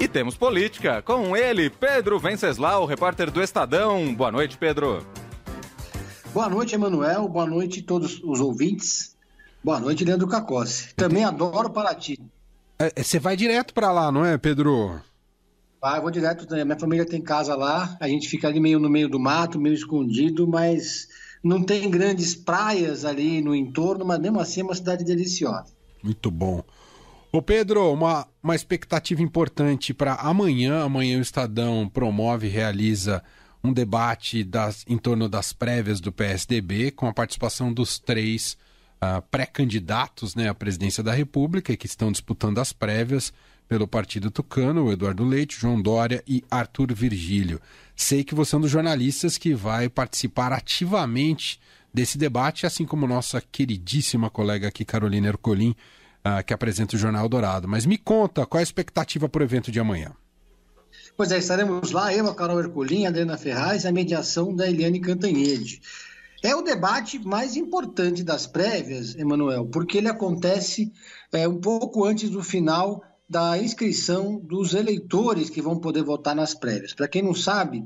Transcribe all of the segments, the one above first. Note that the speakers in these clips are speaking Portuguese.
E temos política com ele, Pedro Venceslau, repórter do Estadão. Boa noite, Pedro. Boa noite, Emanuel. Boa noite a todos os ouvintes. Boa noite, Leandro Cacossi. Também adoro Paraty. É, é, você vai direto para lá, não é, Pedro? Vai, vou direto. Minha família tem casa lá. A gente fica ali meio no meio do mato, meio escondido, mas não tem grandes praias ali no entorno, mas mesmo assim é uma cidade deliciosa. Muito bom. Ô Pedro, uma, uma expectativa importante para amanhã. Amanhã o Estadão promove e realiza um debate das, em torno das prévias do PSDB, com a participação dos três uh, pré-candidatos né, à presidência da República, que estão disputando as prévias pelo Partido Tucano, Eduardo Leite, João Dória e Arthur Virgílio. Sei que você é um dos jornalistas que vai participar ativamente desse debate, assim como nossa queridíssima colega aqui, Carolina Ercolim, uh, que apresenta o Jornal Dourado. Mas me conta, qual é a expectativa para o evento de amanhã? Pois é, estaremos lá, eu, a Carol Ercolim, a Adriana Ferraz, a mediação da Eliane Cantanhede. É o debate mais importante das prévias, Emanuel, porque ele acontece é, um pouco antes do final da inscrição dos eleitores que vão poder votar nas prévias. Para quem não sabe,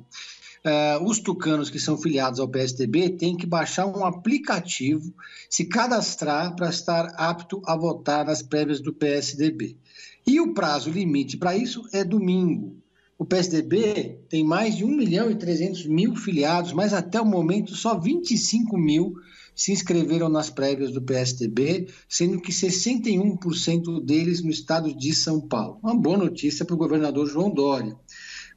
Uh, os tucanos que são filiados ao PSDB têm que baixar um aplicativo, se cadastrar para estar apto a votar nas prévias do PSDB. E o prazo limite para isso é domingo. O PSDB tem mais de 1 milhão e 300 mil filiados, mas até o momento só 25 mil se inscreveram nas prévias do PSDB, sendo que 61% deles no estado de São Paulo. Uma boa notícia para o governador João Dória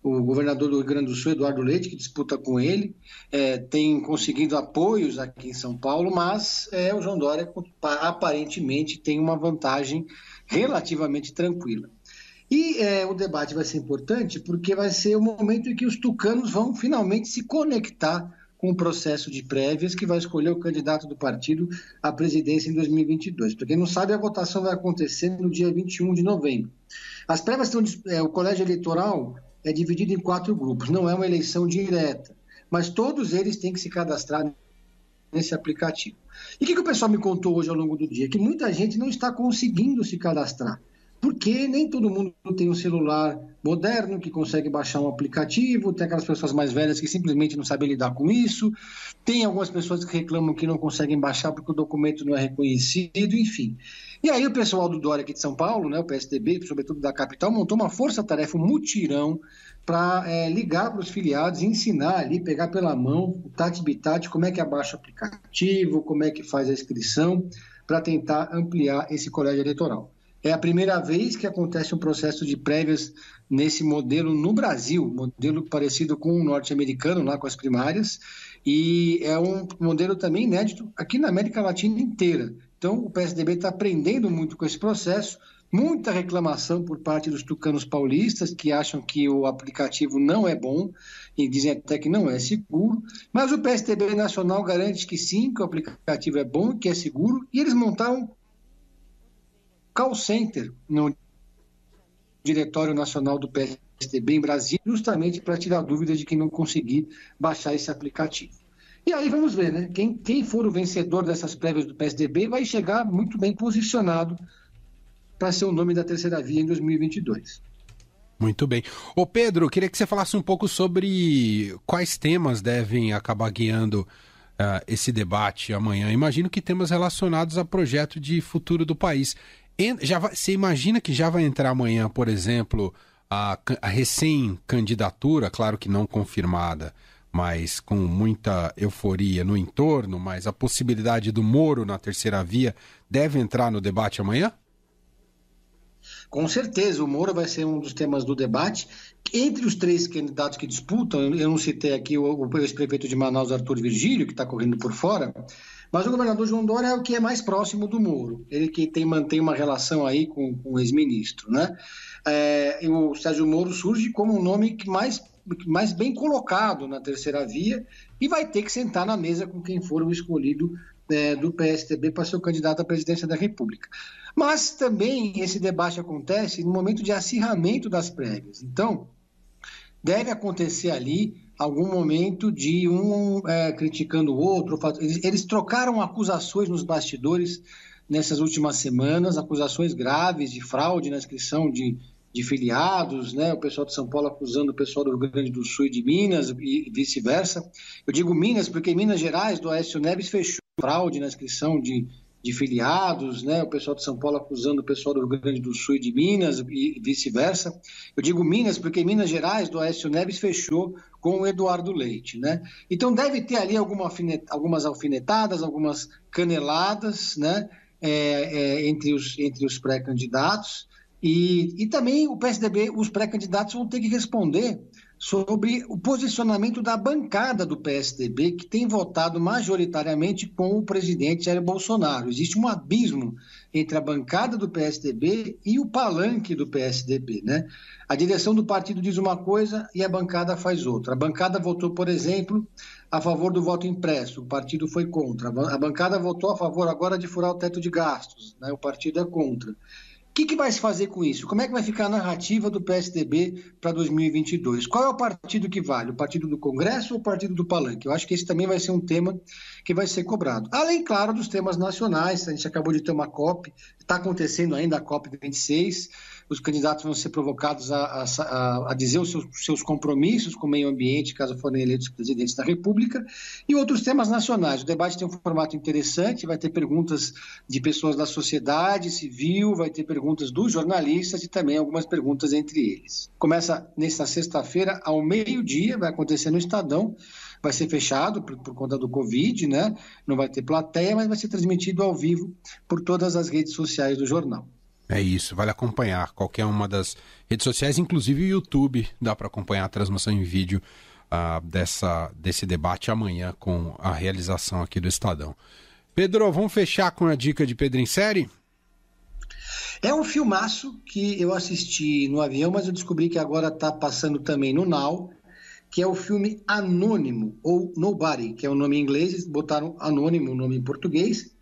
o governador do Rio Grande do Sul, Eduardo Leite, que disputa com ele, é, tem conseguido apoios aqui em São Paulo, mas é, o João Dória aparentemente tem uma vantagem relativamente tranquila. E é, o debate vai ser importante porque vai ser o momento em que os tucanos vão finalmente se conectar com o processo de prévias que vai escolher o candidato do partido à presidência em 2022. Para quem não sabe, a votação vai acontecer no dia 21 de novembro. As prévias estão. É, o colégio eleitoral é dividido em quatro grupos, não é uma eleição direta, mas todos eles têm que se cadastrar nesse aplicativo. E o que, que o pessoal me contou hoje ao longo do dia? Que muita gente não está conseguindo se cadastrar, porque nem todo mundo tem um celular moderno que consegue baixar um aplicativo, tem aquelas pessoas mais velhas que simplesmente não sabem lidar com isso, tem algumas pessoas que reclamam que não conseguem baixar porque o documento não é reconhecido, enfim. E aí o pessoal do Dória aqui de São Paulo, né, o PSDB, sobretudo da capital, montou uma força-tarefa, um mutirão, para é, ligar para os filiados, ensinar ali, pegar pela mão, o tati bitati, como é que abaixa o aplicativo, como é que faz a inscrição, para tentar ampliar esse colégio eleitoral. É a primeira vez que acontece um processo de prévias nesse modelo no Brasil, modelo parecido com o norte-americano, lá com as primárias, e é um modelo também inédito aqui na América Latina inteira. Então, o PSDB está aprendendo muito com esse processo, muita reclamação por parte dos tucanos paulistas, que acham que o aplicativo não é bom e dizem até que não é seguro, mas o PSDB nacional garante que sim, que o aplicativo é bom, que é seguro, e eles montaram call center no Diretório Nacional do PSDB em Brasília, justamente para tirar dúvidas de quem não conseguir baixar esse aplicativo. E aí vamos ver, né? Quem, quem for o vencedor dessas prévias do PSDB vai chegar muito bem posicionado para ser o nome da terceira via em 2022. Muito bem. Ô Pedro, queria que você falasse um pouco sobre quais temas devem acabar guiando uh, esse debate amanhã. Imagino que temas relacionados a projeto de futuro do país. Já vai, você imagina que já vai entrar amanhã, por exemplo, a, a recém-candidatura, claro que não confirmada, mas com muita euforia no entorno, mas a possibilidade do Moro na terceira via deve entrar no debate amanhã? Com certeza, o Moro vai ser um dos temas do debate. Entre os três candidatos que disputam, eu não citei aqui o, o ex-prefeito de Manaus, Arthur Virgílio, que está correndo por fora, mas o governador João Dória é o que é mais próximo do Moro, ele que tem, mantém uma relação aí com, com o ex-ministro. Né? É, o Sérgio Moro surge como um nome que mais mais bem colocado na terceira via e vai ter que sentar na mesa com quem for o escolhido é, do PSDB para ser o candidato à presidência da República. Mas também esse debate acontece no momento de acirramento das prévias. Então, deve acontecer ali algum momento de um é, criticando o outro. Eles, eles trocaram acusações nos bastidores nessas últimas semanas, acusações graves de fraude na inscrição de de filiados, né? O pessoal de São Paulo acusando o pessoal do Rio Grande do Sul e de Minas e vice-versa. Eu digo Minas porque Minas Gerais, do Aécio Neves fechou fraude na inscrição de, de filiados, né? O pessoal de São Paulo acusando o pessoal do Rio Grande do Sul e de Minas e vice-versa. Eu digo Minas porque Minas Gerais, do Aécio Neves fechou com o Eduardo Leite, né? Então deve ter ali alguma alfinet, algumas alfinetadas, algumas caneladas, né? É, é, entre os, entre os pré-candidatos. E, e também o PSDB, os pré-candidatos vão ter que responder sobre o posicionamento da bancada do PSDB, que tem votado majoritariamente com o presidente Jair Bolsonaro. Existe um abismo entre a bancada do PSDB e o palanque do PSDB. Né? A direção do partido diz uma coisa e a bancada faz outra. A bancada votou, por exemplo, a favor do voto impresso, o partido foi contra. A bancada votou a favor agora de furar o teto de gastos, né? o partido é contra que, que vai se fazer com isso? Como é que vai ficar a narrativa do PSDB para 2022? Qual é o partido que vale? O partido do Congresso ou o partido do Palanque? Eu acho que esse também vai ser um tema que vai ser cobrado. Além, claro, dos temas nacionais, a gente acabou de ter uma COP, está acontecendo ainda a COP 26 os candidatos vão ser provocados a, a, a dizer os seus, seus, compromissos com o meio ambiente, caso forem eleitos presidentes da República, e outros temas nacionais. O debate tem um formato interessante, vai ter perguntas de pessoas da sociedade civil, vai ter perguntas dos jornalistas e também algumas perguntas entre eles. Começa nesta sexta-feira, ao meio-dia, vai acontecer no Estadão, vai ser fechado por, por, conta do Covid, né? Não vai ter plateia, mas vai ser transmitido ao vivo por todas as redes sociais do jornal. É isso, vale acompanhar qualquer uma das redes sociais, inclusive o YouTube, dá para acompanhar a transmissão em vídeo uh, dessa, desse debate amanhã com a realização aqui do Estadão. Pedro, vamos fechar com a dica de Pedro em série? É um filmaço que eu assisti no avião, mas eu descobri que agora está passando também no Now, que é o filme Anônimo, ou Nobody, que é o nome em inglês, botaram Anônimo, o nome em português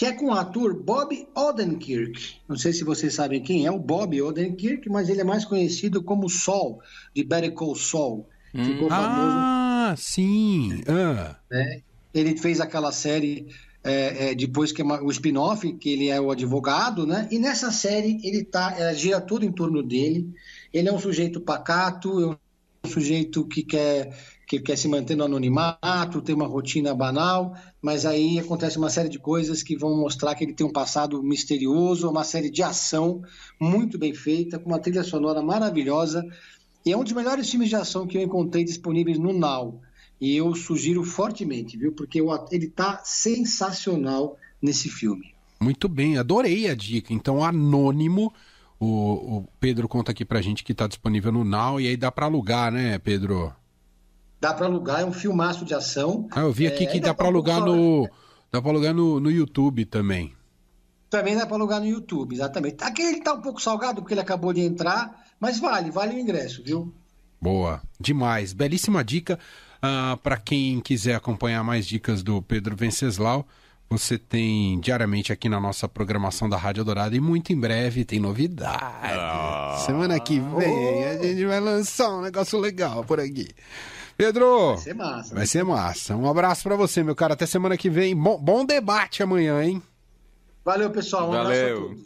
que é com o ator Bob Odenkirk. Não sei se vocês sabem quem é o Bob Odenkirk, mas ele é mais conhecido como Sol, de Better Call Saul. Hum. Ficou famoso. Ah, sim. Ah. É, ele fez aquela série é, é, depois que é o spin-off, que ele é o advogado, né? E nessa série ele tá, ela gira tudo em torno dele. Ele é um sujeito pacato, é um sujeito que quer que quer se manter no anonimato, tem uma rotina banal, mas aí acontece uma série de coisas que vão mostrar que ele tem um passado misterioso, uma série de ação muito bem feita, com uma trilha sonora maravilhosa. E é um dos melhores filmes de ação que eu encontrei disponíveis no Now. E eu sugiro fortemente, viu? Porque ele está sensacional nesse filme. Muito bem, adorei a dica. Então, Anônimo, o, o Pedro conta aqui pra gente que está disponível no Now, e aí dá para alugar, né, Pedro? Dá para alugar, é um filmaço de ação. Ah, eu vi aqui é, que dá para alugar no. Dá para alugar no, no YouTube também. Também dá para alugar no YouTube, exatamente. Aqui ele tá um pouco salgado porque ele acabou de entrar, mas vale, vale o ingresso, viu? Boa, demais. Belíssima dica. Uh, ah, para quem quiser acompanhar mais dicas do Pedro Venceslau, você tem diariamente aqui na nossa programação da Rádio Dourada e muito em breve tem novidade. Ah. Semana que vem oh. a gente vai lançar um negócio legal por aqui. Pedro. Vai ser massa. Vai ser massa. Um abraço para você, meu cara. Até semana que vem. Bom, bom debate amanhã, hein? Valeu, pessoal. Um Valeu.